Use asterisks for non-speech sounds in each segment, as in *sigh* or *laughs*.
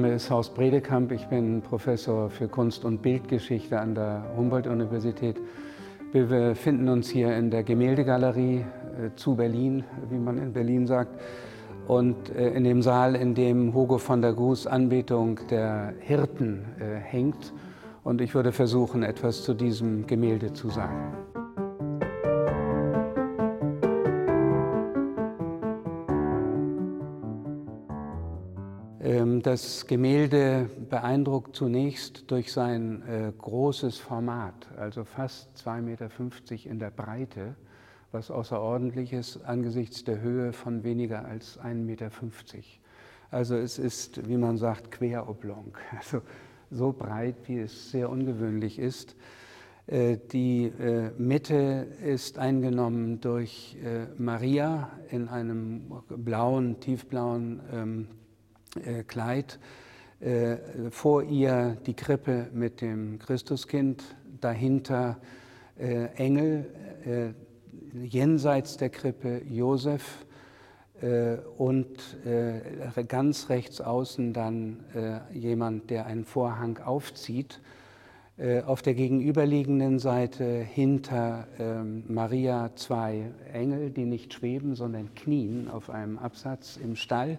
Name ist Horst Bredekamp. Ich bin Professor für Kunst- und Bildgeschichte an der Humboldt-Universität. Wir befinden uns hier in der Gemäldegalerie äh, zu Berlin, wie man in Berlin sagt, und äh, in dem Saal, in dem Hugo von der Gruß Anbetung der Hirten äh, hängt. Und ich würde versuchen, etwas zu diesem Gemälde zu sagen. Das Gemälde beeindruckt zunächst durch sein äh, großes Format, also fast 2,50 Meter in der Breite, was außerordentlich ist angesichts der Höhe von weniger als 1,50 Meter. Also es ist, wie man sagt, queroblong, *laughs* also so breit, wie es sehr ungewöhnlich ist. Äh, die äh, Mitte ist eingenommen durch Maria in einem blauen, tiefblauen ähm, äh, Kleid, äh, vor ihr die Krippe mit dem Christuskind, dahinter äh, Engel, äh, jenseits der Krippe Josef äh, und äh, ganz rechts außen dann jemand, der einen Vorhang aufzieht. Auf der gegenüberliegenden Seite hinter ähm, Maria zwei Engel, die nicht schweben, sondern knien auf einem Absatz im Stall.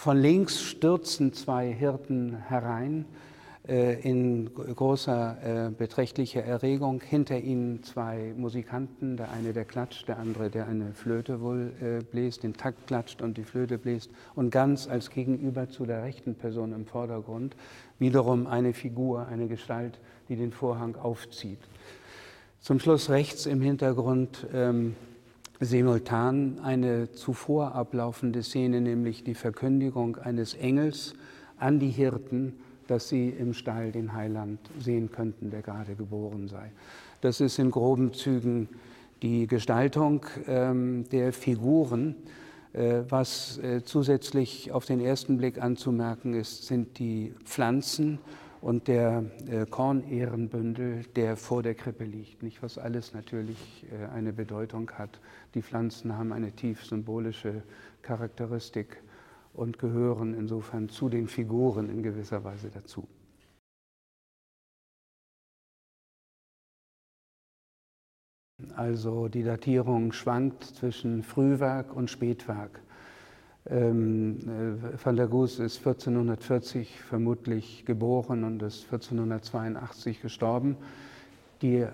Von links stürzen zwei Hirten herein äh, in großer äh, beträchtlicher Erregung. Hinter ihnen zwei Musikanten, der eine, der klatscht, der andere, der eine Flöte wohl äh, bläst, den Takt klatscht und die Flöte bläst. Und ganz als Gegenüber zu der rechten Person im Vordergrund wiederum eine Figur, eine Gestalt, die den Vorhang aufzieht. Zum Schluss rechts im Hintergrund ähm, simultan eine zuvor ablaufende Szene, nämlich die Verkündigung eines Engels an die Hirten, dass sie im Stall den Heiland sehen könnten, der gerade geboren sei. Das ist in groben Zügen die Gestaltung ähm, der Figuren. Äh, was äh, zusätzlich auf den ersten Blick anzumerken ist, sind die Pflanzen und der äh, Kornehrenbündel, der vor der Krippe liegt, nicht was alles natürlich äh, eine Bedeutung hat. Die Pflanzen haben eine tief symbolische Charakteristik und gehören insofern zu den Figuren in gewisser Weise dazu. Also die Datierung schwankt zwischen Frühwerk und Spätwerk. Ähm, äh, Van der Goes ist 1440 vermutlich geboren und ist 1482 gestorben. Die äh,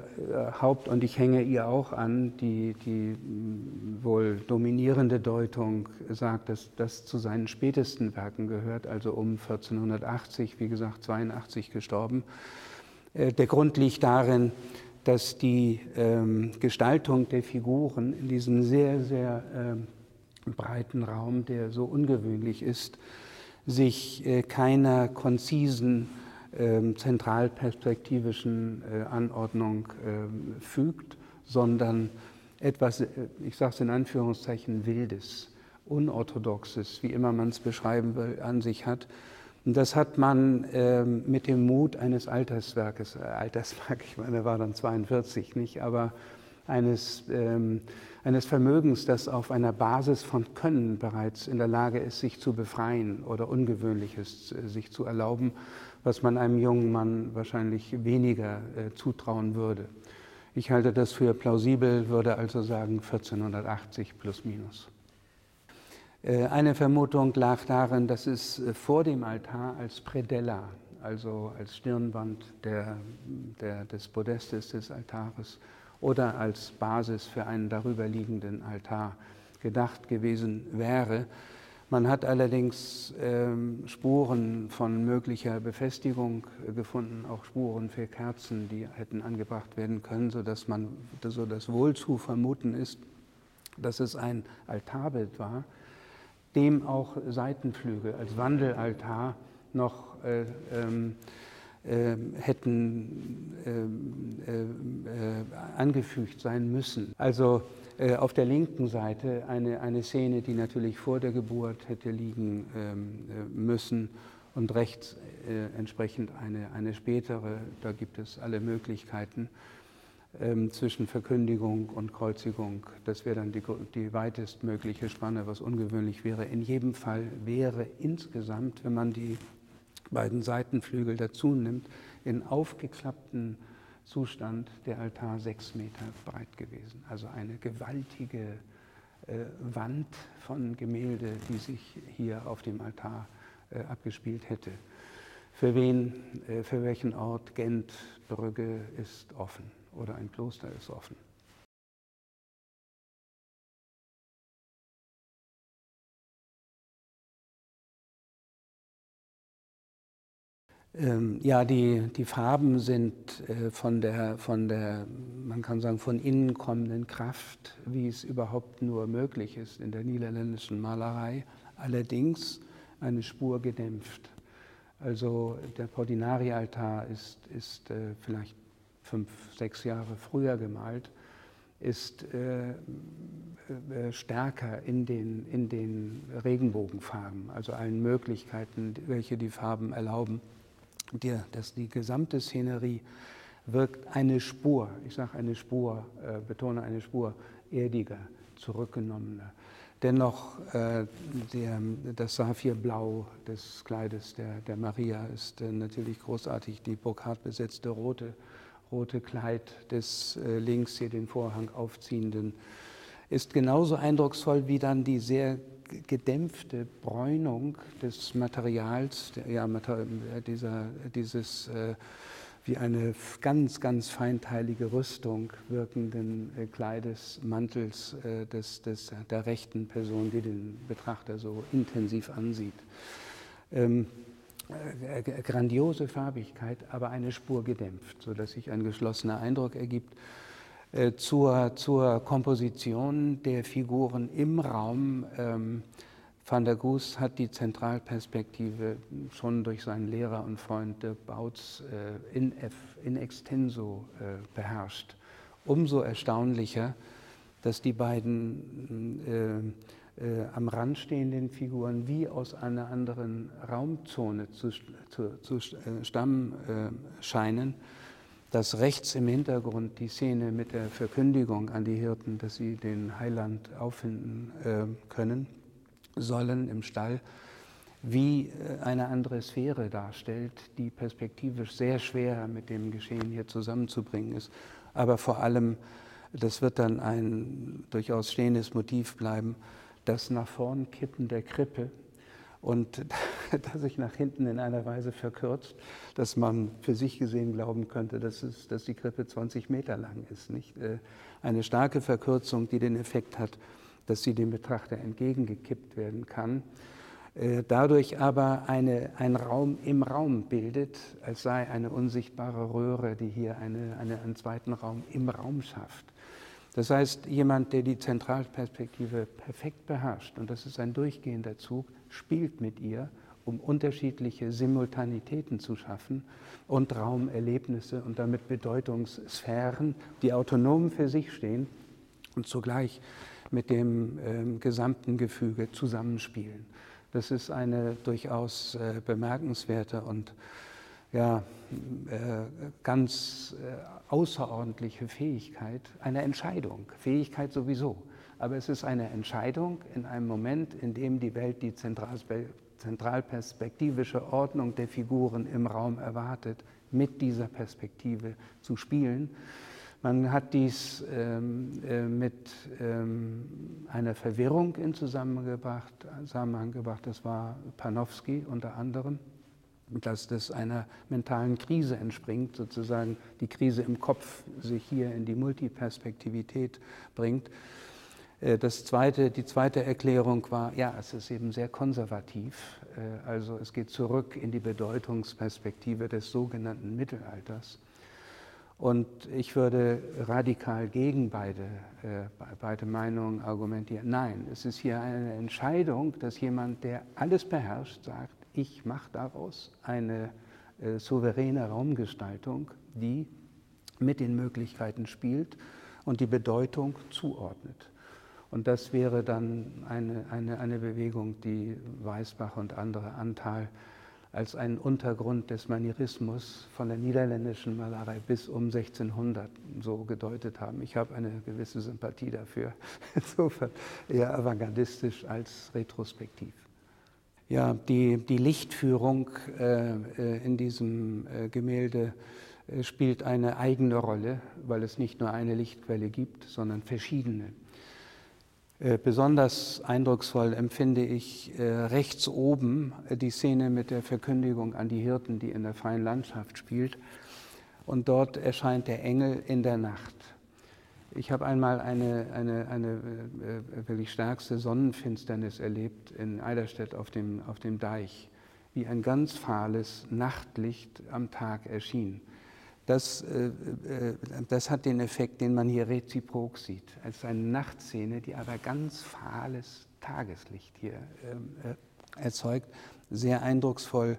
Haupt- und ich hänge ihr auch an, die, die mm, wohl dominierende Deutung sagt, dass das zu seinen spätesten Werken gehört, also um 1480, wie gesagt, 82 gestorben. Äh, der Grund liegt darin, dass die ähm, Gestaltung der Figuren in diesem sehr, sehr ähm, breiten Raum, der so ungewöhnlich ist, sich äh, keiner konzisen ähm, zentralperspektivischen äh, Anordnung ähm, fügt, sondern etwas, äh, ich sage es in Anführungszeichen, Wildes, Unorthodoxes, wie immer man es beschreiben will, an sich hat. Und das hat man ähm, mit dem Mut eines Alterswerkes, Alterswerk, ich meine, er war dann 42, nicht, aber eines, ähm, eines Vermögens, das auf einer Basis von Können bereits in der Lage ist, sich zu befreien oder Ungewöhnliches äh, sich zu erlauben, was man einem jungen Mann wahrscheinlich weniger äh, zutrauen würde. Ich halte das für plausibel, würde also sagen 1480 plus minus. Äh, eine Vermutung lag darin, dass es äh, vor dem Altar als Predella, also als Stirnwand der, der, des Podestes des Altares, oder als Basis für einen darüberliegenden Altar gedacht gewesen wäre. Man hat allerdings ähm, Spuren von möglicher Befestigung gefunden, auch Spuren für Kerzen, die hätten angebracht werden können, sodass man so das wohl zu vermuten ist, dass es ein Altarbild war, dem auch Seitenflügel als Wandelaltar noch äh, ähm, hätten ähm, äh, äh, angefügt sein müssen. Also äh, auf der linken Seite eine, eine Szene, die natürlich vor der Geburt hätte liegen ähm, müssen und rechts entsprechend eine, eine spätere, da gibt es alle Möglichkeiten zwischen Verkündigung und Kreuzigung. Das wäre dann die, die weitestmögliche Spanne, was ungewöhnlich wäre. In jedem Fall wäre insgesamt, wenn man die beiden Seitenflügel dazu nimmt, in aufgeklappten Zustand der Altar sechs Meter breit gewesen. Also eine gewaltige äh, Wand von Gemälde, die sich hier auf dem Altar äh, abgespielt hätte. Für wen, äh, für welchen Ort Gent, Brügge ist offen oder ein Kloster ist offen. Ähm, ja, die, die Farben sind äh, von der, von der, man kann sagen, von innen kommenden Kraft, wie es überhaupt nur möglich ist in der niederländischen Malerei, allerdings eine Spur gedämpft. Also der Portinari-Altar ist, ist äh, vielleicht fünf, sechs Jahre früher gemalt, ist äh, äh, stärker in den, in den Regenbogenfarben, also allen Möglichkeiten, welche die Farben erlauben die, dass die gesamte Szenerie wirkt eine Spur, ich sage eine Spur, äh, betone eine Spur, erdiger, zurückgenommener. Dennoch äh, der, das Saphirblau des Kleides der, der Maria ist äh, natürlich großartig. Die Burkhardt besetzte rote, rote Kleid des äh, links hier den Vorhang aufziehenden ist genauso eindrucksvoll wie dann die sehr gedämpfte Bräunung des Materials, ja, dieser, dieses äh, wie eine ganz, ganz feinteilige Rüstung wirkenden äh, Kleides, Mantels äh, des, des, der rechten Person, die den Betrachter so intensiv ansieht. Ähm, äh, grandiose Farbigkeit, aber eine Spur gedämpft, sodass sich ein geschlossener Eindruck ergibt. Äh, zur, zur Komposition der Figuren im Raum. Ähm, Van der Goes hat die Zentralperspektive schon durch seinen Lehrer und Freund Dirk Bautz äh, in, F, in extenso äh, beherrscht. Umso erstaunlicher, dass die beiden äh, äh, am Rand stehenden Figuren wie aus einer anderen Raumzone zu, zu, zu äh, stammen scheinen dass rechts im Hintergrund die Szene mit der Verkündigung an die Hirten, dass sie den Heiland auffinden äh, können sollen im Stall, wie äh, eine andere Sphäre darstellt, die perspektivisch sehr schwer mit dem Geschehen hier zusammenzubringen ist. Aber vor allem, das wird dann ein durchaus stehendes Motiv bleiben, das nach vorn kippen der Krippe, und *laughs* das sich nach hinten in einer Weise verkürzt, dass man für sich gesehen glauben könnte, dass, es, dass die Krippe 20 Meter lang ist. Nicht? Äh, eine starke Verkürzung, die den Effekt hat, dass sie dem Betrachter entgegengekippt werden kann, äh, dadurch aber eine, ein Raum im Raum bildet, als sei eine unsichtbare Röhre, die hier eine, eine, einen zweiten Raum im Raum schafft. Das heißt, jemand, der die Zentralperspektive perfekt beherrscht, und das ist ein durchgehender Zug, spielt mit ihr, um unterschiedliche Simultanitäten zu schaffen und Raumerlebnisse und damit Bedeutungssphären, die autonom für sich stehen und zugleich mit dem äh, gesamten Gefüge zusammenspielen. Das ist eine durchaus äh, bemerkenswerte und ja, äh, ganz äh, außerordentliche Fähigkeit, eine Entscheidung, Fähigkeit sowieso, aber es ist eine Entscheidung in einem Moment, in dem die Welt die zentralperspektivische Ordnung der Figuren im Raum erwartet, mit dieser Perspektive zu spielen. Man hat dies ähm, äh, mit ähm, einer Verwirrung in Zusammenhang gebracht. Das war Panofsky unter anderem, dass das einer mentalen Krise entspringt, sozusagen die Krise im Kopf sich hier in die Multiperspektivität bringt. Äh, das zweite, die zweite Erklärung war, ja, es ist eben sehr konservativ. Äh, also es geht zurück in die Bedeutungsperspektive des sogenannten Mittelalters. Und ich würde radikal gegen beide, äh, beide Meinungen argumentieren. Nein, es ist hier eine Entscheidung, dass jemand, der alles beherrscht, sagt, ich mache daraus eine souveräne Raumgestaltung, die mit den Möglichkeiten spielt und die Bedeutung zuordnet. Und das wäre dann eine, eine, eine Bewegung, die Weisbach und andere Anteil als einen Untergrund des Manierismus von der niederländischen Malerei bis um 1600 so gedeutet haben. Ich habe eine gewisse Sympathie dafür, *laughs* insofern eher avantgardistisch als retrospektiv. Ja, die, die Lichtführung äh, äh in diesem äh, Gemälde äh, spielt eine eigene Rolle, weil es nicht nur eine Lichtquelle gibt, sondern verschiedene. Äh, besonders eindrucksvoll empfinde ich rechts oben die Szene mit der Verkündigung an die Hirten, die in der freien Landschaft spielt. Und dort erscheint der Engel in der Nacht. Ich habe einmal eine, eine, eine äh, wirklich stärkste Sonnenfinsternis erlebt in Eiderstedt auf dem, auf dem Deich, wie ein ganz fahles Nachtlicht am Tag erschien. Das, äh, äh, das hat den Effekt, den man hier reziprok sieht, als eine Nachtszene, die aber ganz fahles Tageslicht hier ähm, äh, erzeugt. Sehr eindrucksvoll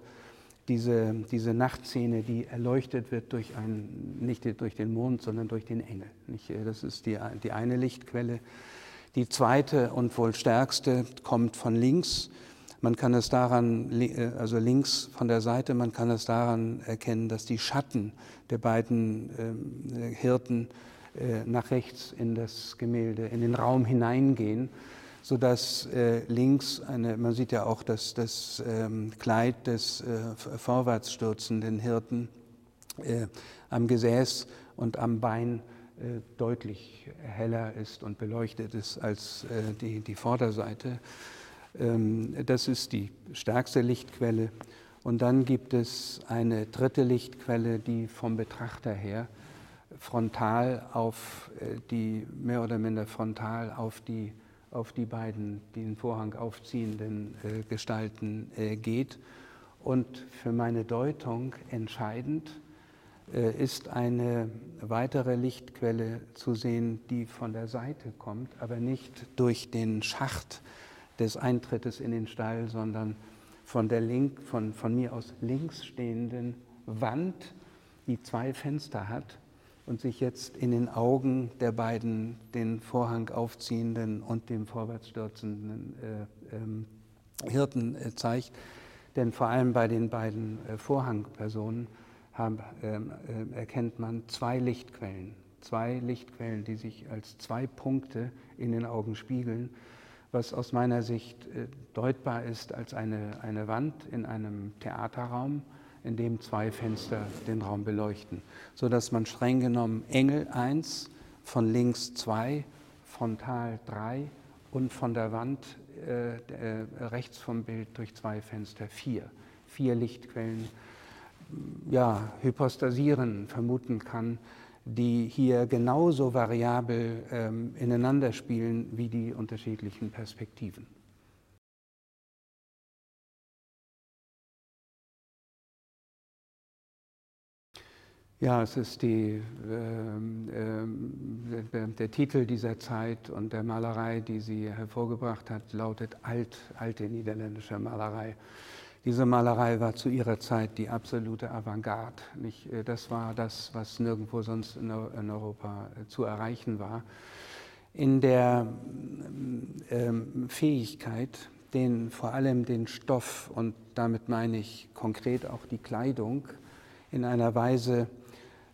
diese, diese Nachtszene, die erleuchtet wird durch einen, nicht durch den Mond, sondern durch den Engel. Das ist die, die eine Lichtquelle. Die zweite und wohl stärkste kommt von links. Man kann es daran, also links von der Seite, man kann es daran erkennen, dass die Schatten der beiden äh, Hirten äh, nach rechts in das Gemälde, in den Raum hineingehen sodass äh, links, eine, man sieht ja auch das, das ähm, Kleid des äh, vorwärts stürzenden Hirten äh, am Gesäß und am Bein äh, deutlich heller ist und beleuchtet ist als äh, die, die Vorderseite. Ähm, das ist die stärkste Lichtquelle. Und dann gibt es eine dritte Lichtquelle, die vom Betrachter her frontal auf äh, die, mehr oder minder frontal auf die auf die beiden den Vorhang aufziehenden äh, Gestalten äh, geht. Und für meine Deutung entscheidend ist eine weitere Lichtquelle zu sehen, die von der Seite kommt, aber nicht durch den Schacht des Eintrittes in den Stall, sondern von der link, von, von mir aus links stehenden Wand, die zwei Fenster hat und sich jetzt in den Augen der beiden den Vorhang aufziehenden und dem vorwärts stürzenden äh, ähm, Hirten äh, zeigt. Denn vor allem bei den beiden äh, Vorhangpersonen haben, ähm, äh, erkennt man zwei Lichtquellen. Zwei Lichtquellen, die sich als zwei Punkte in den Augen spiegeln, was aus meiner Sicht äh, deutbar ist als eine, eine Wand in einem Theaterraum in dem zwei Fenster den Raum beleuchten, sodass man streng genommen Engel 1, von links 2, frontal 3 und von der Wand äh, äh, rechts vom Bild durch zwei Fenster 4. Vier Lichtquellen ja, hypostasieren vermuten kann, die hier genauso variabel ähm, ineinander spielen wie die unterschiedlichen Perspektiven. Ja, es ist die, ähm, äh, der, der, Titel dieser Zeit und der Malerei, die sie hervorgebracht hat, lautet Alt, alte niederländische Malerei. Diese Malerei war zu ihrer Zeit die absolute Avantgarde. Nicht, äh, das war das, was nirgendwo sonst in, Europa äh, zu erreichen war. In der ähm, Fähigkeit, den, vor allem den Stoff, und damit meine ich konkret auch die Kleidung, in einer Weise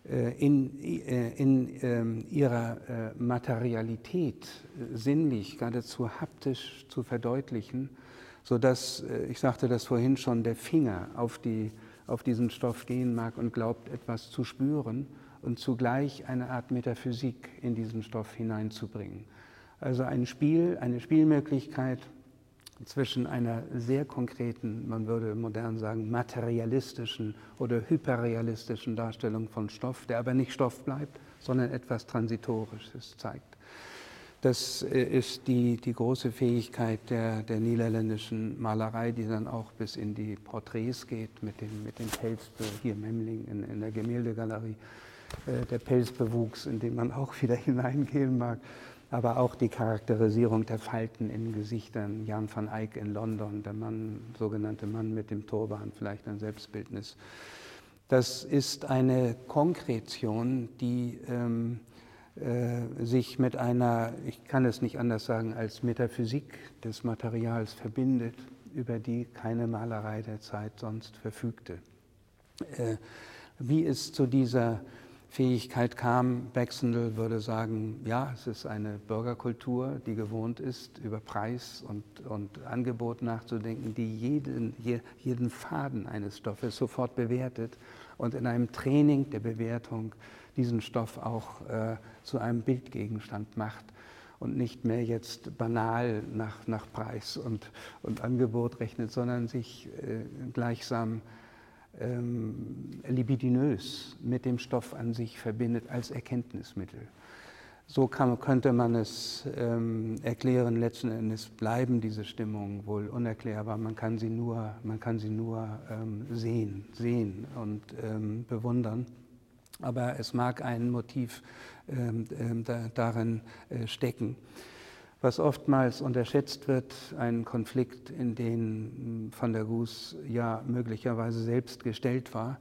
äh, in, in ähm, ihrer Materialität sinnlich, geradezu haptisch zu verdeutlichen, sodass, ich sagte das vorhin schon, der Finger auf, die, auf diesen Stoff gehen mag und glaubt, etwas zu spüren und zugleich eine Art Metaphysik in diesen Stoff hineinzubringen. Also ein Spiel, eine Spielmöglichkeit, zwischen einer sehr konkreten, man würde modern sagen, materialistischen oder hyperrealistischen Darstellung von Stoff, der aber nicht Stoff bleibt, sondern etwas Transitorisches zeigt. Das äh, ist die, die große Fähigkeit der, der niederländischen Malerei, die dann auch bis in die Porträts geht, mit dem, mit dem Pelzbe, hier Memling in, in der Gemäldegalerie, äh, der Pelzbewuchs, in den man auch *laughs* wieder hineingehen mag aber auch die Charakterisierung der Falten in Gesichtern. Jan van Eyck in London, der Mann, sogenannte Mann mit dem Turban, vielleicht ein Selbstbildnis. Das ist eine Konkretion, die ähm, äh, sich mit einer, ich kann es nicht anders sagen, als Metaphysik des Materials verbindet, über die keine Malerei der Zeit sonst verfügte. Äh, wie es zu dieser Fähigkeit kam. Baxendale würde sagen, ja, es ist eine Bürgerkultur, die gewohnt ist, über Preis und, und Angebot nachzudenken, die jeden, jeden Faden eines Stoffes sofort bewertet und in einem Training der Bewertung diesen Stoff auch äh, zu einem Bildgegenstand macht und nicht mehr jetzt banal nach, nach Preis und, und Angebot rechnet, sondern sich äh, gleichsam ähm, libidinös mit dem Stoff an sich verbindet als Erkenntnismittel. So kann, könnte man es ähm, erklären. Letzten Endes bleiben diese Stimmungen wohl unerklärbar. Man kann sie nur, man kann sie nur ähm, sehen, sehen und ähm, bewundern. Aber es mag ein Motiv ähm, ähm, da, darin äh, stecken was oftmals unterschätzt wird, ein Konflikt, in den Van der Goes ja möglicherweise selbst gestellt war,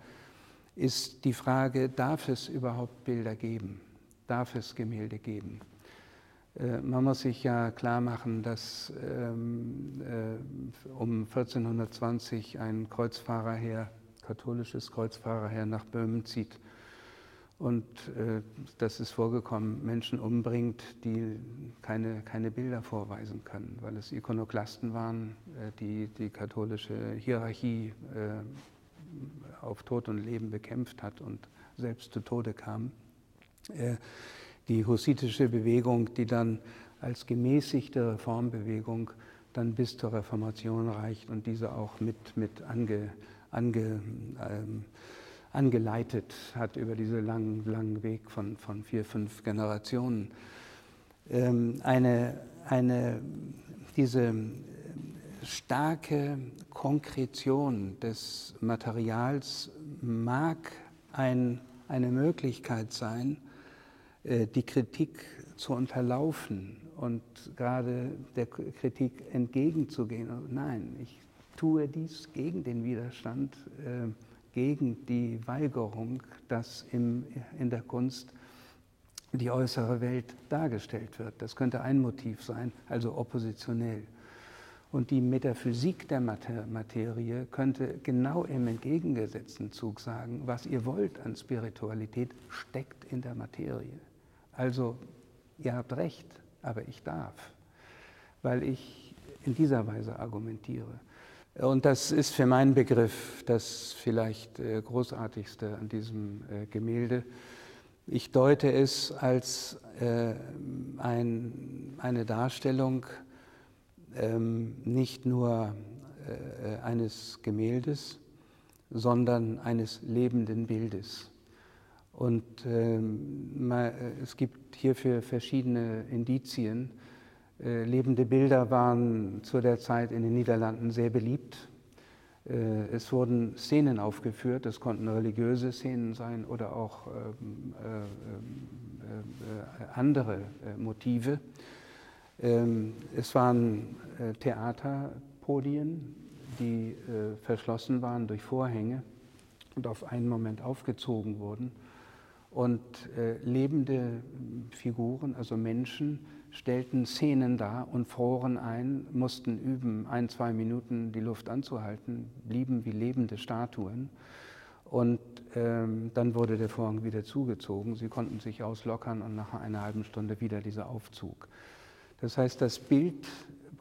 ist die Frage, darf es überhaupt Bilder geben? Darf es Gemälde geben? Äh, man muss sich ja klar machen, dass ähm, äh, um 1420 ein Kreuzfahrerheer, katholisches Kreuzfahrerheer nach Böhmen zieht und äh, das ist vorgekommen, Menschen umbringt, die keine, keine Bilder vorweisen können, weil es Ikonoklasten waren, äh, die die katholische Hierarchie äh, auf Tod und Leben bekämpft hat und selbst zu Tode kam. Äh, die hussitische Bewegung, die dann als gemäßigte Reformbewegung dann bis zur Reformation reicht und diese auch mit, mit ange, ange ähm, angeleitet hat über diesen langen, langen Weg von, von vier, fünf Generationen. Ähm, eine, eine, diese starke Konkretion des Materials mag ein, eine Möglichkeit sein, äh, die Kritik zu unterlaufen und gerade der Kritik entgegenzugehen. Nein, ich tue dies gegen den Widerstand. Äh, gegen die Weigerung, dass im, in der Kunst die äußere Welt dargestellt wird. Das könnte ein Motiv sein, also oppositionell. Und die Metaphysik der Materie könnte genau im entgegengesetzten Zug sagen, was ihr wollt an Spiritualität steckt in der Materie. Also ihr habt recht, aber ich darf, weil ich in dieser Weise argumentiere. Und das ist für meinen Begriff das vielleicht äh, großartigste an diesem äh, Gemälde. Ich deute es als äh, ein, eine Darstellung ähm, nicht nur eines Gemäldes, sondern eines lebenden Bildes. Und ähm, es gibt hierfür verschiedene Indizien. Äh, lebende Bilder waren zu der Zeit in den Niederlanden sehr beliebt. Äh, es wurden Szenen aufgeführt, es konnten religiöse Szenen sein oder auch ähm, äh, andere Motive. Ähm, es waren Theaterpodien, die verschlossen waren durch Vorhänge und auf einen Moment aufgezogen wurden. Und lebende Figuren, also Menschen, stellten Szenen dar und froren ein, mussten üben, ein, zwei Minuten die Luft anzuhalten, blieben wie lebende Statuen. Und ähm, dann wurde der Vorhang wieder zugezogen. Sie konnten sich auslockern und nach einer halben Stunde wieder dieser Aufzug. Das heißt, das Bild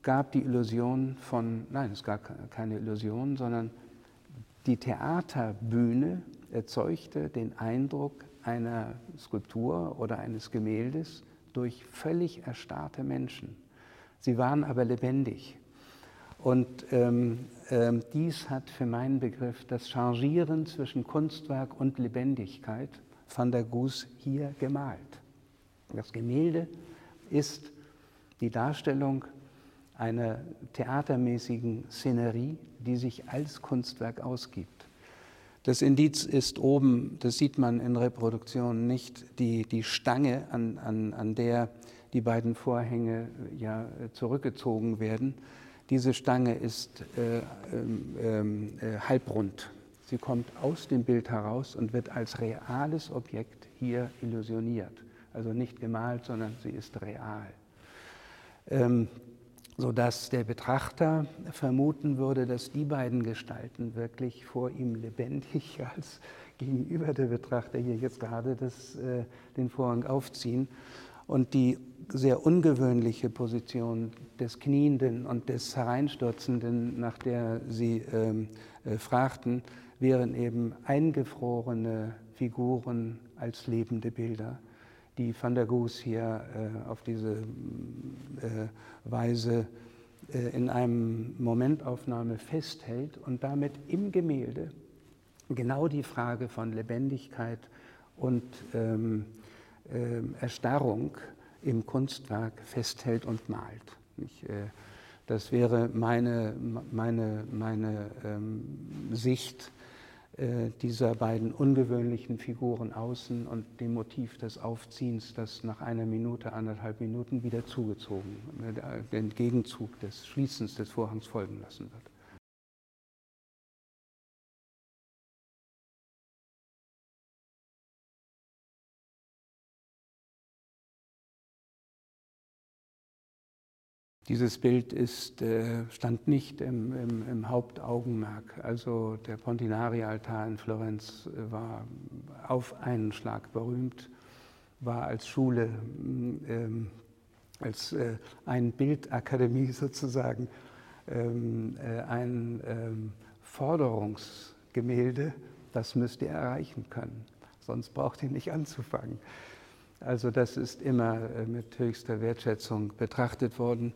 gab die Illusion von, nein, es gab keine Illusion, sondern die Theaterbühne erzeugte den Eindruck einer Skulptur oder eines Gemäldes, durch völlig erstarrte Menschen. Sie waren aber lebendig. Und ähm, ähm, dies hat für meinen Begriff das Changieren zwischen Kunstwerk und Lebendigkeit van der Goes hier gemalt. Das Gemälde ist die Darstellung einer theatermäßigen Szenerie, die sich als Kunstwerk ausgibt. Das Indiz ist oben, das sieht man in Reproduktionen nicht, die, die Stange, an, an, an der die beiden Vorhänge ja zurückgezogen werden. Diese Stange ist äh, ähm, äh, halbrund. Sie kommt aus dem Bild heraus und wird als reales Objekt hier illusioniert. Also nicht gemalt, sondern sie ist real. Ähm, sodass der Betrachter vermuten würde, dass die beiden Gestalten wirklich vor ihm lebendig *laughs* als gegenüber der Betrachter hier jetzt gerade das, äh, den Vorhang aufziehen und die sehr ungewöhnliche Position des Knienden und des Hereinstürzenden, nach der Sie ähm, äh, fragten, wären eben eingefrorene Figuren als lebende Bilder, die Van der Goes hier äh, auf diese äh, Weise äh, in einem Momentaufnahme festhält und damit im Gemälde genau die Frage von Lebendigkeit und ähm, äh, Erstarrung im Kunstwerk festhält und malt. Ich, äh, das wäre meine, meine, meine ähm, Sicht dieser beiden ungewöhnlichen Figuren außen und dem Motiv des Aufziehens, das nach einer Minute, anderthalb Minuten wieder zugezogen, äh, den Gegenzug des Schließens des Vorhangs folgen lassen wird. Dieses Bild ist, äh, stand nicht im, im, im, Hauptaugenmerk. Also der Pontinari-Altar in Florenz äh, war auf einen Schlag berühmt, war als Schule, ähm, als äh, ein Bildakademie *laughs* sozusagen, ähm, äh, ein ähm, Forderungsgemälde, das müsst ihr erreichen können. Sonst braucht ihr nicht anzufangen. Also das ist immer äh, mit höchster Wertschätzung betrachtet worden.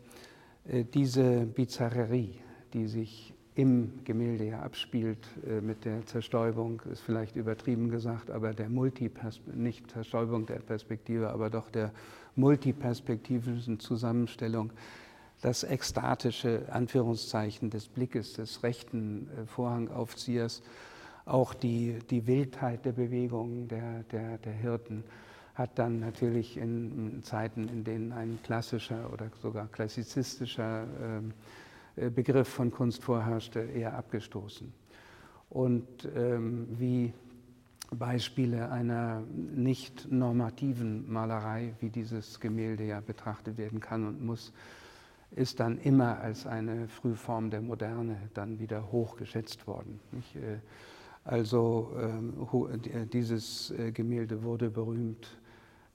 Äh, diese Bizarrerie, die sich im Gemälde ja abspielt äh, mit der Zerstäubung, ist vielleicht übertrieben gesagt, aber der nicht Zerstäubung der Perspektive, aber doch der multiperspektivischen Zusammenstellung, das ekstatische Anführungszeichen des Blickes des rechten Vorhangaufziehers, auch die, die Wildheit der Bewegungen der, der, der Hirten hat dann natürlich in Zeiten, in denen ein klassischer oder sogar klassizistischer ähm, äh, Begriff von Kunst vorherrschte, eher abgestoßen. Und ähm, wie Beispiele einer nicht normativen Malerei, wie dieses Gemälde ja betrachtet werden kann und muss, ist dann immer als eine Frühform der Moderne dann wieder hochgeschätzt worden. Äh, also ähm, äh, dieses Gemälde wurde berühmt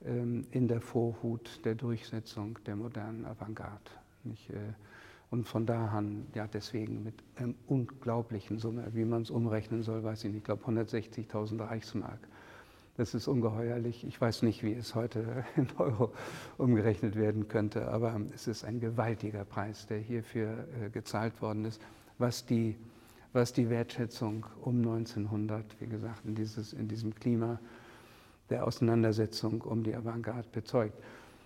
in der Vorhut der Durchsetzung der modernen Avantgarde. Äh, und von da an, ja, deswegen mit einer unglaublichen Summe, wie man es umrechnen soll, weiß ich nicht, ich glaube 160.000 Reichsmark. Das ist ungeheuerlich. Ich weiß nicht, wie es heute *laughs* in Euro umgerechnet werden könnte, aber es ist ein gewaltiger Preis, der hierfür äh, gezahlt worden ist, was die, was die Wertschätzung um 1900, wie gesagt, in, dieses, in diesem Klima der Auseinandersetzung um die Avantgarde bezeugt.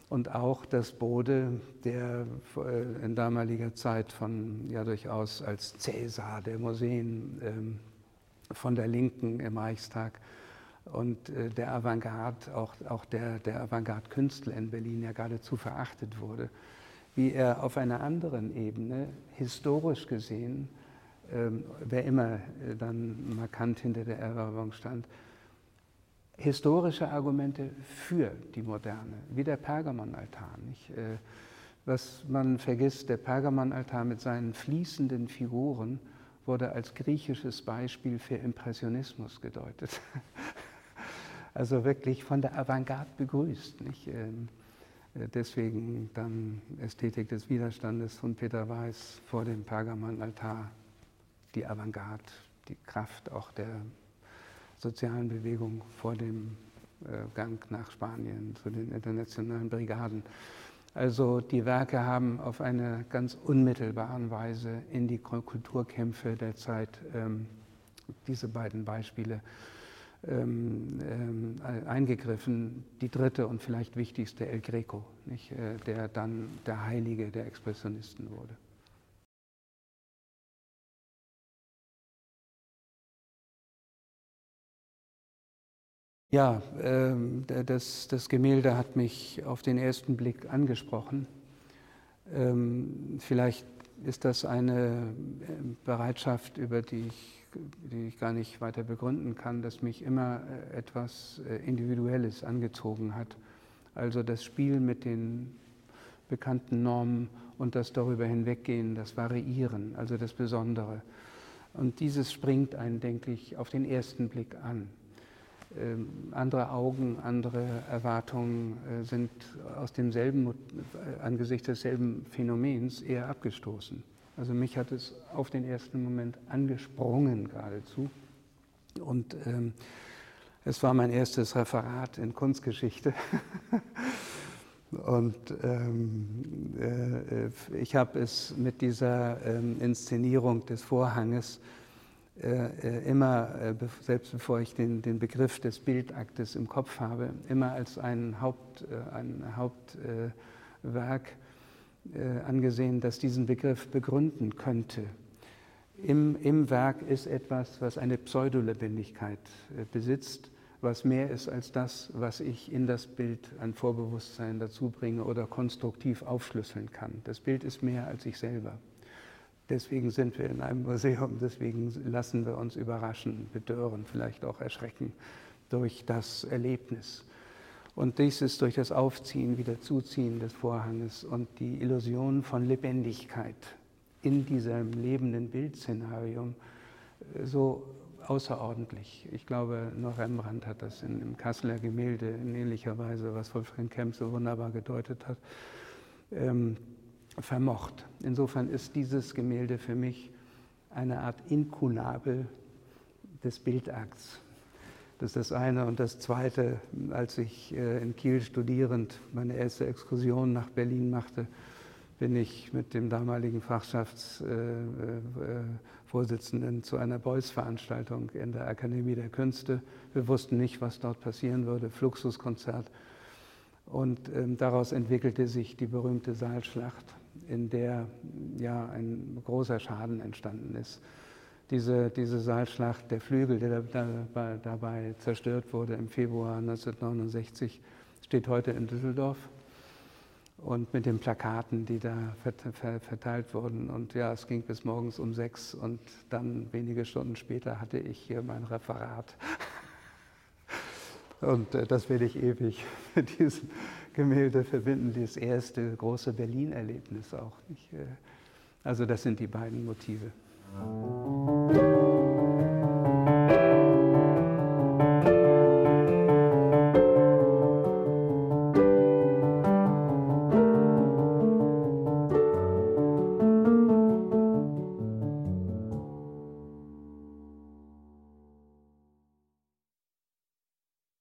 Und auch das Bode, der äh, in damaliger Zeit von ja durchaus als Cäsar der Museen ähm, von der Linken im Reichstag und äh, der Avantgarde, auch, auch der, der Avantgarde-Künstler in Berlin ja geradezu verachtet wurde, wie er auf einer anderen Ebene historisch gesehen, ähm, wer immer äh, dann markant hinter der Eroberung stand, historische Argumente für die Moderne, wie der Pergamonaltar. Äh, was man vergisst, der Pergamonaltar mit seinen fließenden Figuren wurde als griechisches Beispiel für Impressionismus gedeutet. *laughs* Also wirklich von der Avantgarde begrüßt. Nicht? Ähm, äh, deswegen dann Ästhetik des Widerstandes von Peter Weiß vor dem Pergamonaltar, die Avantgarde, die Kraft auch der sozialen Bewegung vor dem äh, Gang nach Spanien zu den internationalen Brigaden. Also die Werke haben auf eine ganz unmittelbare Weise in die Kulturkämpfe der Zeit ähm, diese beiden Beispiele ähm, ähm, eingegriffen. Die dritte und vielleicht wichtigste El Greco, nicht, äh, der dann der Heilige der Expressionisten wurde. Ja, ähm, das, das, Gemälde hat mich auf den ersten Blick angesprochen. Ähm, vielleicht ist das eine äh, Bereitschaft, über die ich, die ich gar nicht weiter begründen kann, dass mich immer äh, etwas äh, Individuelles angezogen hat. Also das Spiel mit den bekannten Normen und das darüber hinweggehen, das Variieren, also das Besondere. Und dieses springt einen, denke ich, auf den ersten Blick an. Ähm, andere Augen, andere Erwartungen äh, sind aus demselben, äh, angesichts desselben Phänomens eher abgestoßen. Also mich hat es auf den ersten Moment angesprungen geradezu. Und ähm, es war mein erstes Referat in Kunstgeschichte. *laughs* Und ähm, äh, ich habe es mit dieser ähm, Inszenierung des Vorhanges äh, äh immer, äh, selbst bevor ich den, den Begriff des Bildaktes im Kopf habe, immer als ein, Haupt, äh, ein Hauptwerk äh, angesehen, das diesen Begriff begründen könnte. Im, Im Werk ist etwas, was eine Pseudolebendigkeit besitzt was mehr ist als das, was ich in das Bild an Vorbewusstsein dazu bringe oder konstruktiv aufschlüsseln kann. Das Bild ist mehr als ich selber. Deswegen sind wir in einem Museum, deswegen lassen wir uns überraschen, bedören, vielleicht auch erschrecken durch das Erlebnis. Und dies ist durch das Aufziehen, wieder Zuziehen des Vorhanges und die Illusion von Lebendigkeit in diesem lebenden Bildszenarium so außerordentlich. Ich glaube, nur Rembrandt hat das in, im Kasseler Gemälde in ähnlicher Weise, was Wolfgang Kemp so wunderbar gedeutet hat, ähm, vermocht. Insofern ist dieses Gemälde für mich eine Art Inkunabel des Bildakts. Das ist das eine. Und das zweite, als ich äh, in Kiel studierend meine erste Exkursion nach Berlin machte, bin ich mit dem damaligen Fachschaftsvorsitzenden zu einer Beuys-Veranstaltung in der Akademie der Künste. Wir wussten nicht, was dort passieren würde, Fluxuskonzert. Und ähm, daraus entwickelte sich die berühmte Saalschlacht, in der ja ein großer Schaden entstanden ist. Diese, diese Saalschlacht, der Flügel, der dabei, dabei zerstört wurde im Februar 1969, steht heute in Düsseldorf und mit den Plakaten, die da verteilt wurden. Und ja, es ging bis morgens um sechs und dann wenige Stunden später hatte ich hier mein Referat. *laughs* Und äh, das werde ich ewig *laughs* mit diesem Gemälde verbinden, das erste große Berlin-Erlebnis auch. Äh, also das sind die beiden Motive.